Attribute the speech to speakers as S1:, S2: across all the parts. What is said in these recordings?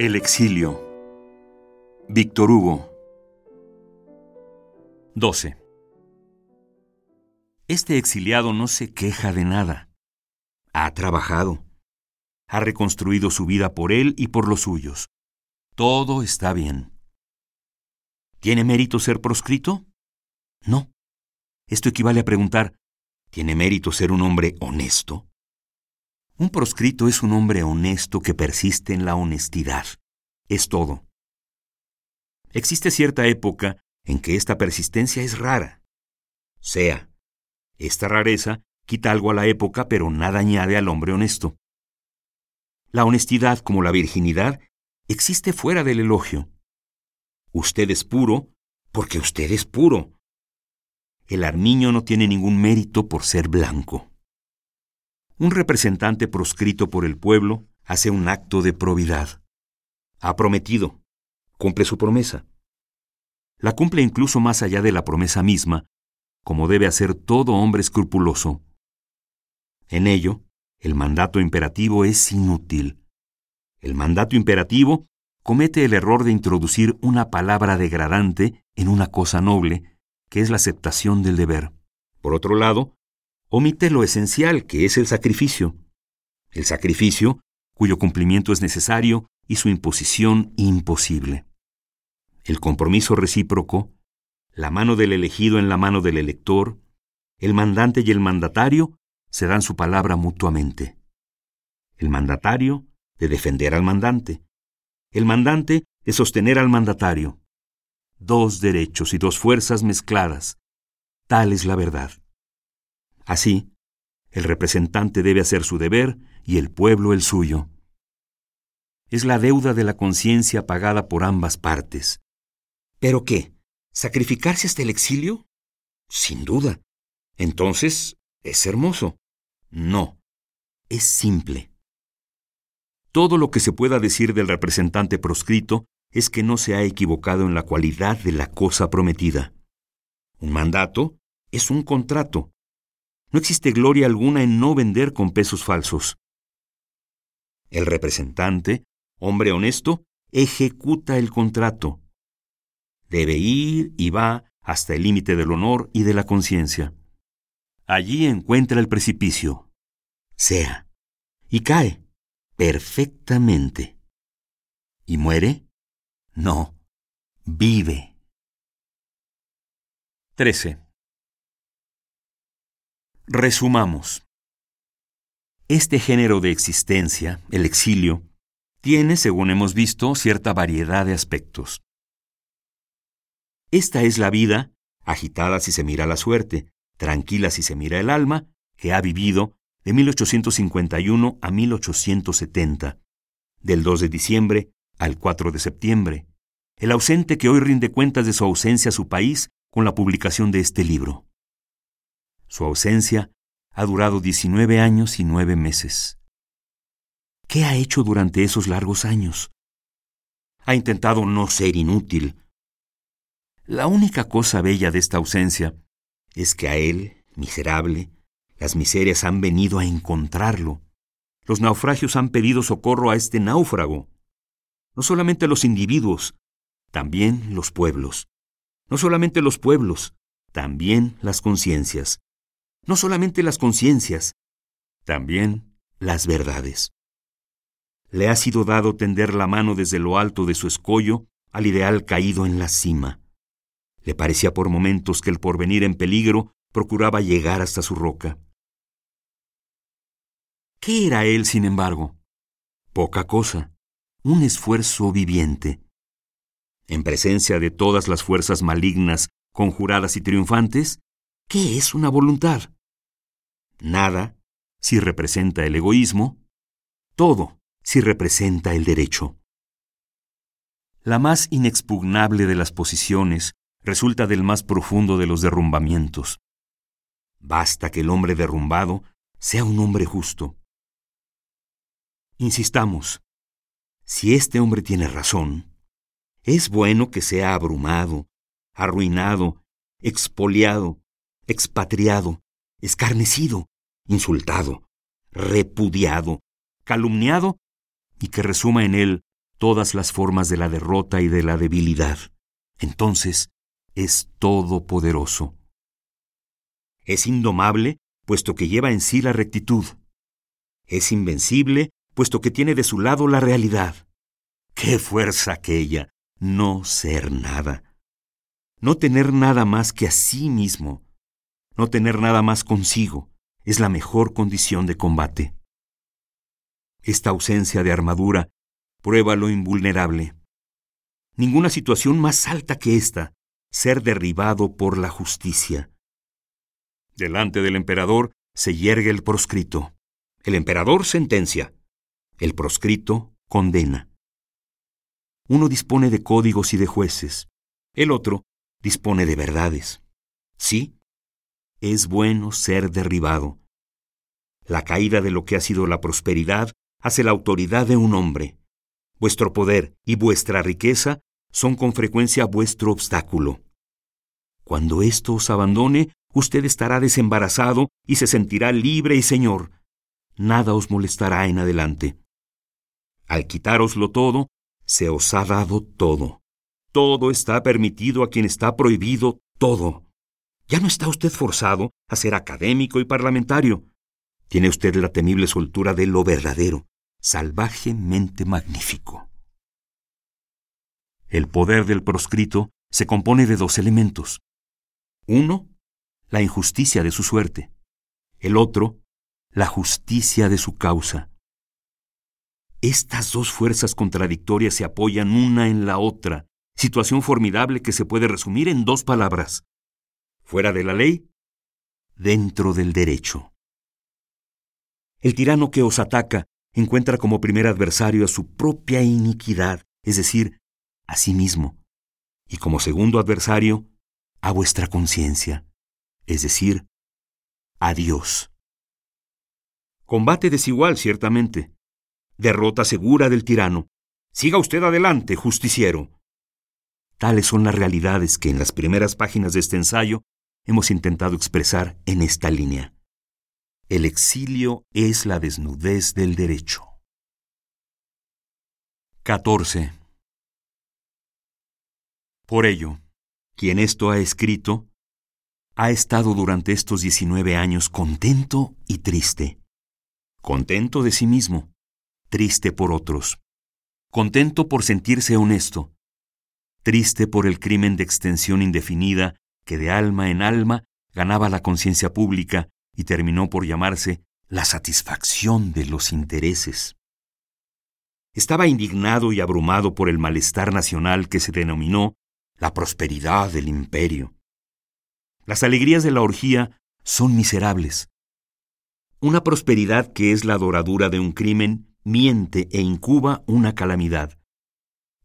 S1: El exilio. Víctor Hugo. 12. Este exiliado no se queja de nada. Ha trabajado. Ha reconstruido su vida por él y por los suyos. Todo está bien. ¿Tiene mérito ser proscrito? No. Esto equivale a preguntar, ¿tiene mérito ser un hombre honesto? Un proscrito es un hombre honesto que persiste en la honestidad. Es todo. Existe cierta época en que esta persistencia es rara. Sea. Esta rareza quita algo a la época, pero nada añade al hombre honesto. La honestidad, como la virginidad, existe fuera del elogio. Usted es puro porque usted es puro. El armiño no tiene ningún mérito por ser blanco. Un representante proscrito por el pueblo hace un acto de probidad. Ha prometido. Cumple su promesa. La cumple incluso más allá de la promesa misma, como debe hacer todo hombre escrupuloso. En ello, el mandato imperativo es inútil. El mandato imperativo comete el error de introducir una palabra degradante en una cosa noble, que es la aceptación del deber. Por otro lado, omite lo esencial, que es el sacrificio. El sacrificio, cuyo cumplimiento es necesario y su imposición imposible. El compromiso recíproco, la mano del elegido en la mano del elector, el mandante y el mandatario se dan su palabra mutuamente. El mandatario de defender al mandante. El mandante de sostener al mandatario. Dos derechos y dos fuerzas mezcladas. Tal es la verdad. Así, el representante debe hacer su deber y el pueblo el suyo. Es la deuda de la conciencia pagada por ambas partes. ¿Pero qué? ¿Sacrificarse hasta el exilio? Sin duda. Entonces, ¿es hermoso? No. Es simple. Todo lo que se pueda decir del representante proscrito es que no se ha equivocado en la cualidad de la cosa prometida. Un mandato es un contrato, no existe gloria alguna en no vender con pesos falsos. El representante, hombre honesto, ejecuta el contrato. Debe ir y va hasta el límite del honor y de la conciencia. Allí encuentra el precipicio. Sea. Y cae. Perfectamente. ¿Y muere? No. Vive. 13. Resumamos. Este género de existencia, el exilio, tiene, según hemos visto, cierta variedad de aspectos. Esta es la vida, agitada si se mira la suerte, tranquila si se mira el alma, que ha vivido de 1851 a 1870, del 2 de diciembre al 4 de septiembre, el ausente que hoy rinde cuentas de su ausencia a su país con la publicación de este libro. Su ausencia ha durado 19 años y nueve meses. ¿Qué ha hecho durante esos largos años? Ha intentado no ser inútil. La única cosa bella de esta ausencia es que a él, miserable, las miserias han venido a encontrarlo. Los naufragios han pedido socorro a este náufrago. No solamente los individuos, también los pueblos. No solamente los pueblos, también las conciencias no solamente las conciencias, también las verdades. Le ha sido dado tender la mano desde lo alto de su escollo al ideal caído en la cima. Le parecía por momentos que el porvenir en peligro procuraba llegar hasta su roca. ¿Qué era él, sin embargo? Poca cosa, un esfuerzo viviente. En presencia de todas las fuerzas malignas, conjuradas y triunfantes, ¿Qué es una voluntad? Nada si representa el egoísmo, todo si representa el derecho. La más inexpugnable de las posiciones resulta del más profundo de los derrumbamientos. Basta que el hombre derrumbado sea un hombre justo. Insistamos, si este hombre tiene razón, es bueno que sea abrumado, arruinado, expoliado, expatriado, escarnecido, insultado, repudiado, calumniado y que resuma en él todas las formas de la derrota y de la debilidad. Entonces es todopoderoso. Es indomable, puesto que lleva en sí la rectitud. Es invencible, puesto que tiene de su lado la realidad. ¡Qué fuerza aquella! No ser nada. No tener nada más que a sí mismo. No tener nada más consigo es la mejor condición de combate. Esta ausencia de armadura prueba lo invulnerable. Ninguna situación más alta que esta, ser derribado por la justicia. Delante del emperador se yergue el proscrito. El emperador sentencia. El proscrito condena. Uno dispone de códigos y de jueces. El otro dispone de verdades. Sí, es bueno ser derribado. La caída de lo que ha sido la prosperidad hace la autoridad de un hombre. Vuestro poder y vuestra riqueza son con frecuencia vuestro obstáculo. Cuando esto os abandone, usted estará desembarazado y se sentirá libre y señor. Nada os molestará en adelante. Al quitároslo todo, se os ha dado todo. Todo está permitido a quien está prohibido todo. Ya no está usted forzado a ser académico y parlamentario. Tiene usted la temible soltura de lo verdadero, salvajemente magnífico. El poder del proscrito se compone de dos elementos. Uno, la injusticia de su suerte. El otro, la justicia de su causa. Estas dos fuerzas contradictorias se apoyan una en la otra, situación formidable que se puede resumir en dos palabras. Fuera de la ley, dentro del derecho. El tirano que os ataca encuentra como primer adversario a su propia iniquidad, es decir, a sí mismo, y como segundo adversario, a vuestra conciencia, es decir, a Dios. Combate desigual, ciertamente. Derrota segura del tirano. Siga usted adelante, justiciero. Tales son las realidades que en las primeras páginas de este ensayo hemos intentado expresar en esta línea. El exilio es la desnudez del derecho. 14. Por ello, quien esto ha escrito, ha estado durante estos 19 años contento y triste. Contento de sí mismo, triste por otros. Contento por sentirse honesto, triste por el crimen de extensión indefinida que de alma en alma ganaba la conciencia pública y terminó por llamarse la satisfacción de los intereses. Estaba indignado y abrumado por el malestar nacional que se denominó la prosperidad del imperio. Las alegrías de la orgía son miserables. Una prosperidad que es la doradura de un crimen miente e incuba una calamidad.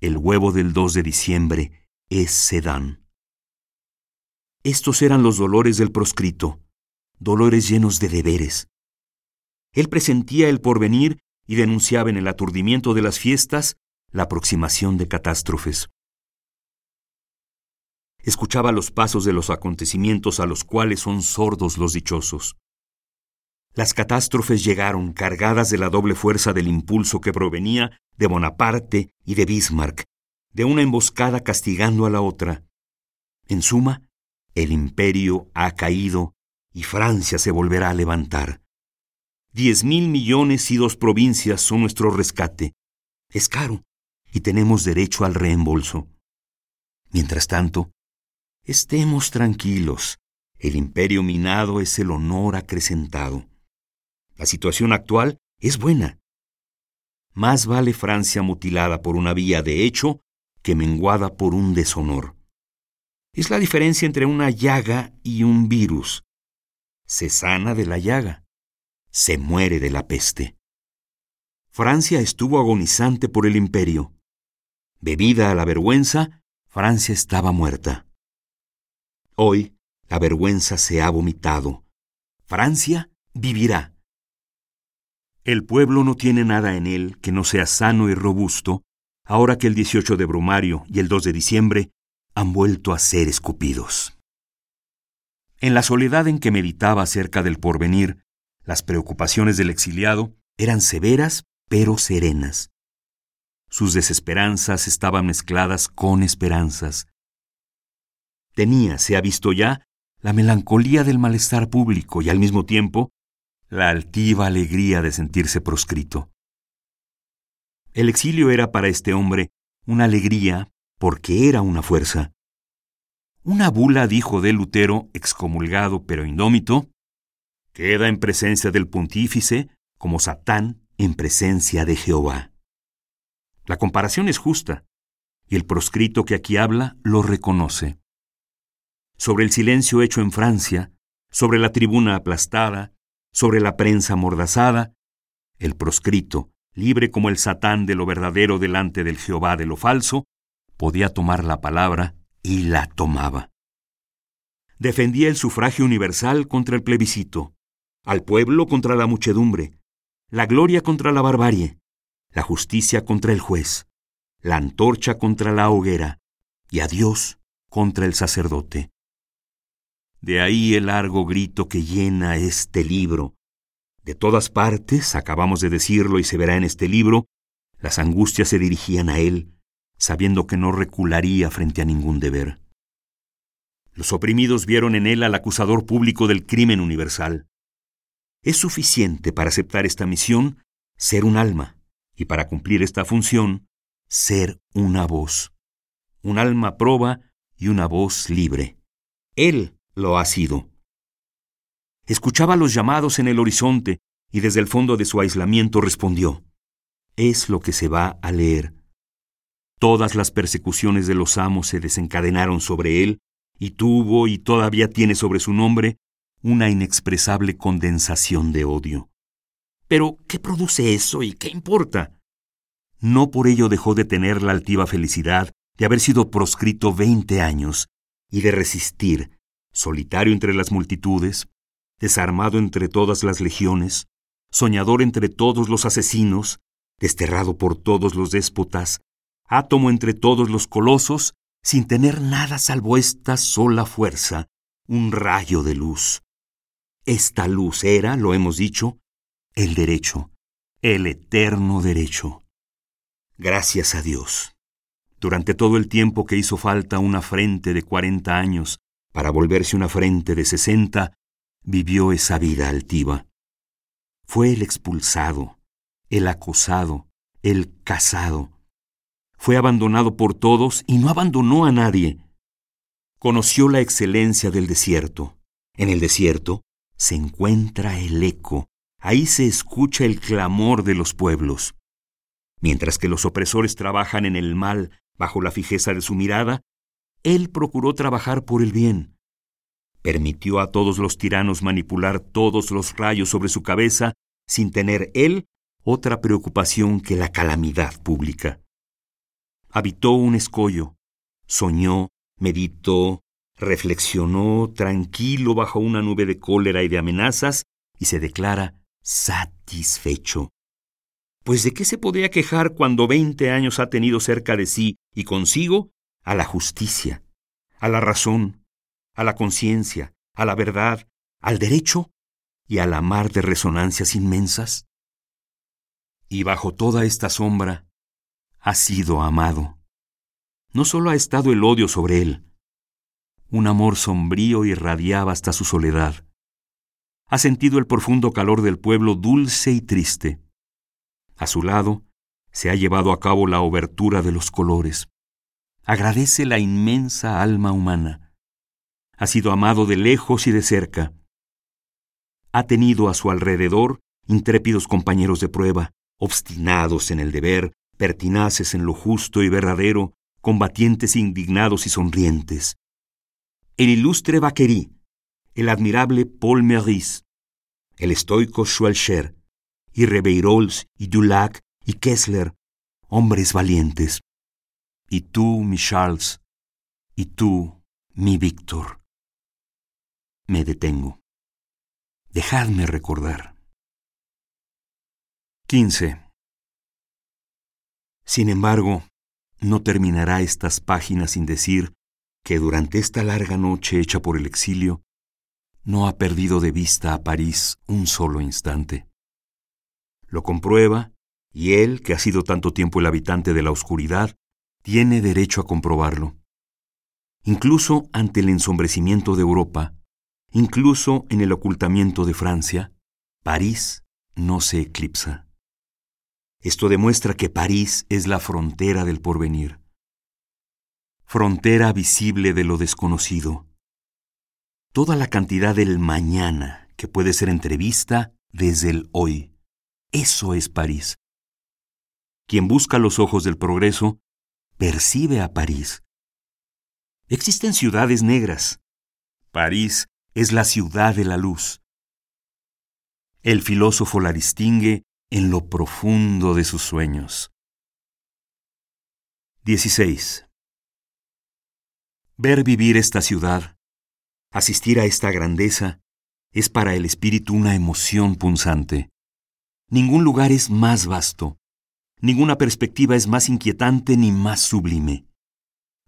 S1: El huevo del 2 de diciembre es Sedán. Estos eran los dolores del proscrito, dolores llenos de deberes. Él presentía el porvenir y denunciaba en el aturdimiento de las fiestas la aproximación de catástrofes. Escuchaba los pasos de los acontecimientos a los cuales son sordos los dichosos. Las catástrofes llegaron cargadas de la doble fuerza del impulso que provenía de Bonaparte y de Bismarck, de una emboscada castigando a la otra. En suma, el imperio ha caído y Francia se volverá a levantar. Diez mil millones y dos provincias son nuestro rescate. Es caro y tenemos derecho al reembolso. Mientras tanto, estemos tranquilos. El imperio minado es el honor acrecentado. La situación actual es buena. Más vale Francia mutilada por una vía de hecho que menguada por un deshonor. Es la diferencia entre una llaga y un virus se sana de la llaga, se muere de la peste. Francia estuvo agonizante por el imperio. Bebida a la vergüenza, Francia estaba muerta. Hoy la vergüenza se ha vomitado. Francia vivirá. El pueblo no tiene nada en él que no sea sano y robusto, ahora que el 18 de Brumario y el 2 de diciembre han vuelto a ser escupidos. En la soledad en que meditaba acerca del porvenir, las preocupaciones del exiliado eran severas pero serenas. sus desesperanzas estaban mezcladas con esperanzas. Tenía, se ha visto ya, la melancolía del malestar público y al mismo tiempo la altiva alegría de sentirse proscrito. El exilio era para este hombre una alegría porque era una fuerza. Una bula dijo de Lutero, excomulgado pero indómito, queda en presencia del pontífice como Satán en presencia de Jehová. La comparación es justa, y el proscrito que aquí habla lo reconoce. Sobre el silencio hecho en Francia, sobre la tribuna aplastada, sobre la prensa mordazada, el proscrito, libre como el Satán de lo verdadero delante del Jehová de lo falso, podía tomar la palabra y la tomaba. Defendía el sufragio universal contra el plebiscito, al pueblo contra la muchedumbre, la gloria contra la barbarie, la justicia contra el juez, la antorcha contra la hoguera, y a Dios contra el sacerdote. De ahí el largo grito que llena este libro. De todas partes, acabamos de decirlo y se verá en este libro, las angustias se dirigían a él, sabiendo que no recularía frente a ningún deber. Los oprimidos vieron en él al acusador público del crimen universal. Es suficiente para aceptar esta misión ser un alma y para cumplir esta función ser una voz. Un alma proba y una voz libre. Él lo ha sido. Escuchaba los llamados en el horizonte y desde el fondo de su aislamiento respondió, es lo que se va a leer. Todas las persecuciones de los amos se desencadenaron sobre él y tuvo y todavía tiene sobre su nombre una inexpresable condensación de odio. Pero, ¿qué produce eso y qué importa? No por ello dejó de tener la altiva felicidad de haber sido proscrito veinte años y de resistir, solitario entre las multitudes, desarmado entre todas las legiones, soñador entre todos los asesinos, desterrado por todos los déspotas, átomo entre todos los colosos, sin tener nada salvo esta sola fuerza, un rayo de luz. Esta luz era, lo hemos dicho, el derecho, el eterno derecho. Gracias a Dios. Durante todo el tiempo que hizo falta una frente de cuarenta años para volverse una frente de sesenta, vivió esa vida altiva. Fue el expulsado, el acosado, el casado. Fue abandonado por todos y no abandonó a nadie. Conoció la excelencia del desierto. En el desierto se encuentra el eco, ahí se escucha el clamor de los pueblos. Mientras que los opresores trabajan en el mal bajo la fijeza de su mirada, él procuró trabajar por el bien. Permitió a todos los tiranos manipular todos los rayos sobre su cabeza sin tener él otra preocupación que la calamidad pública. Habitó un escollo, soñó, meditó, reflexionó tranquilo bajo una nube de cólera y de amenazas y se declara satisfecho. Pues de qué se podría quejar cuando veinte años ha tenido cerca de sí y consigo a la justicia, a la razón, a la conciencia, a la verdad, al derecho y a la mar de resonancias inmensas? Y bajo toda esta sombra ha sido amado. No solo ha estado el odio sobre él, un amor sombrío irradiaba hasta su soledad. Ha sentido el profundo calor del pueblo dulce y triste. A su lado se ha llevado a cabo la obertura de los colores. Agradece la inmensa alma humana. Ha sido amado de lejos y de cerca. Ha tenido a su alrededor intrépidos compañeros de prueba, obstinados en el deber, pertinaces en lo justo y verdadero, combatientes indignados y sonrientes el ilustre Vaquerí, el admirable Paul Meurice, el estoico Schwelcher, y Rebeirols, y Dulac, y Kessler, hombres valientes. Y tú, mi Charles, y tú, mi Víctor. Me detengo. Dejadme recordar. 15. Sin embargo, no terminará estas páginas sin decir que durante esta larga noche hecha por el exilio, no ha perdido de vista a París un solo instante. Lo comprueba Y él, que ha sido tanto tiempo el habitante de la oscuridad, tiene derecho a comprobarlo. Incluso ante el ensombrecimiento de Europa, incluso en el ocultamiento de Francia, París no se eclipsa. Esto demuestra que París es la frontera del porvenir, frontera visible de lo desconocido. Toda la cantidad del mañana que puede ser entrevista desde el hoy. Eso es París. Quien busca los ojos del progreso percibe a París. Existen ciudades negras. París es la ciudad de la luz. El filósofo la distingue en lo profundo de sus sueños. 16. Ver vivir esta ciudad, asistir a esta grandeza, es para el espíritu una emoción punzante. Ningún lugar es más vasto, ninguna perspectiva es más inquietante ni más sublime.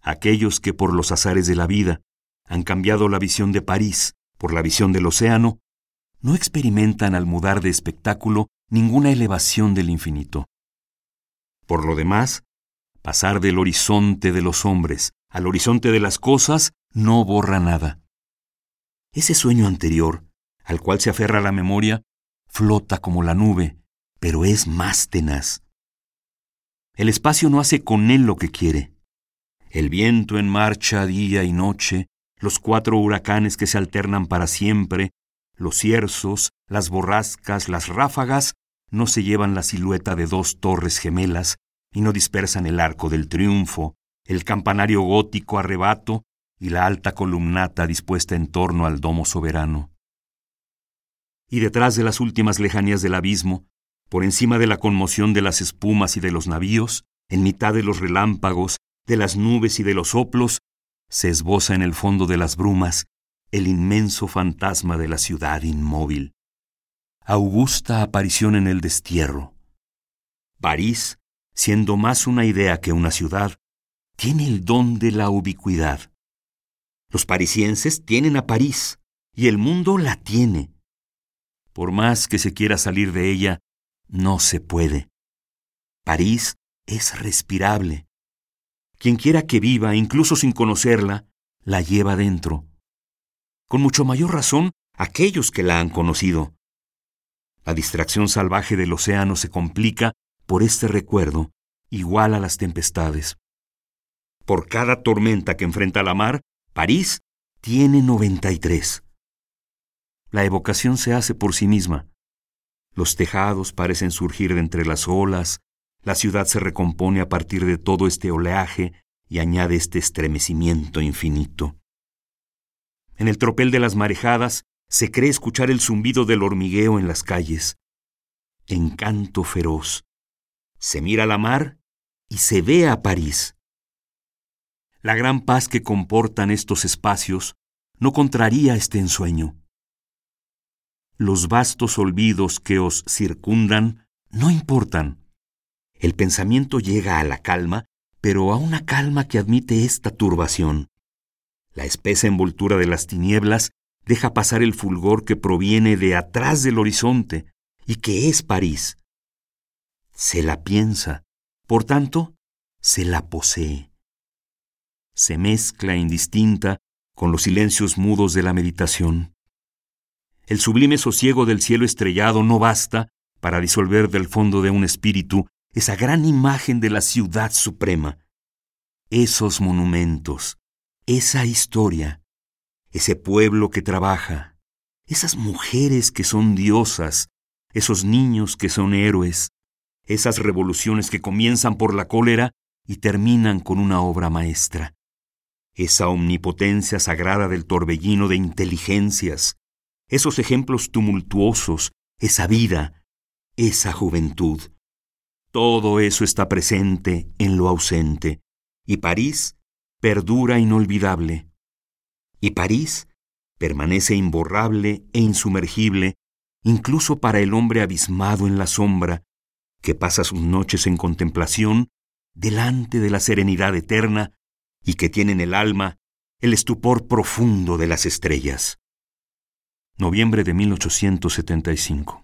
S1: Aquellos que por los azares de la vida han cambiado la visión de París por la visión del océano, no experimentan al mudar de espectáculo ninguna elevación del infinito. Por lo demás, pasar del horizonte de los hombres al horizonte de las cosas no borra nada. Ese sueño anterior, al cual se aferra la memoria, flota como la nube, pero es más tenaz. El espacio no hace con él lo que quiere. El viento en marcha día y noche, los cuatro huracanes que se alternan para siempre, los cierzos, las borrascas, las ráfagas, no se llevan la silueta de dos torres gemelas y no dispersan el arco del triunfo, el campanario gótico arrebato y la alta columnata dispuesta en torno al domo soberano. Y detrás de las últimas lejanías del abismo, por encima de la conmoción de las espumas y de los navíos, en mitad de los relámpagos, de las nubes y de los soplos, se esboza en el fondo de las brumas el inmenso fantasma de la ciudad inmóvil. Augusta aparición en el destierro. París, siendo más una idea que una ciudad, tiene el don de la ubicuidad. Los parisienses tienen a París y el mundo la tiene. Por más que se quiera salir de ella, no se puede. París es respirable. Quien quiera que viva, incluso sin conocerla, la lleva dentro. Con mucho mayor razón aquellos que la han conocido. La distracción salvaje del océano se complica por este recuerdo, igual a las tempestades. Por cada tormenta que enfrenta la mar, París tiene 93. La evocación se hace por sí misma. Los tejados parecen surgir de entre las olas, la ciudad se recompone a partir de todo este oleaje y añade este estremecimiento infinito. En el tropel de las marejadas se cree escuchar el zumbido del hormigueo en las calles. Encanto feroz. Se mira la mar y se ve a París. La gran paz que comportan estos espacios no contraría este ensueño los vastos olvidos que os circundan no importan. El pensamiento llega a la calma, pero a una calma que admite esta turbación. La espesa envoltura de las tinieblas deja pasar el fulgor que proviene de atrás del horizonte y que es París. Se la piensa, por tanto, se la posee. Se mezcla indistinta con los silencios mudos de la meditación. El sublime sosiego del cielo estrellado no basta para disolver del fondo de un espíritu esa gran imagen de la ciudad suprema. Esos monumentos, esa historia, ese pueblo que trabaja, esas mujeres que son diosas, esos niños que son héroes, esas revoluciones que comienzan por la cólera y terminan con una obra maestra, esa omnipotencia sagrada del torbellino de inteligencias, esos ejemplos tumultuosos, esa vida, esa juventud. Todo eso está presente en lo ausente, y París perdura inolvidable. Y París permanece imborrable e insumergible, incluso para el hombre abismado en la sombra, que pasa sus noches en contemplación delante de la serenidad eterna y que tiene en el alma el estupor profundo de las estrellas noviembre de 1875.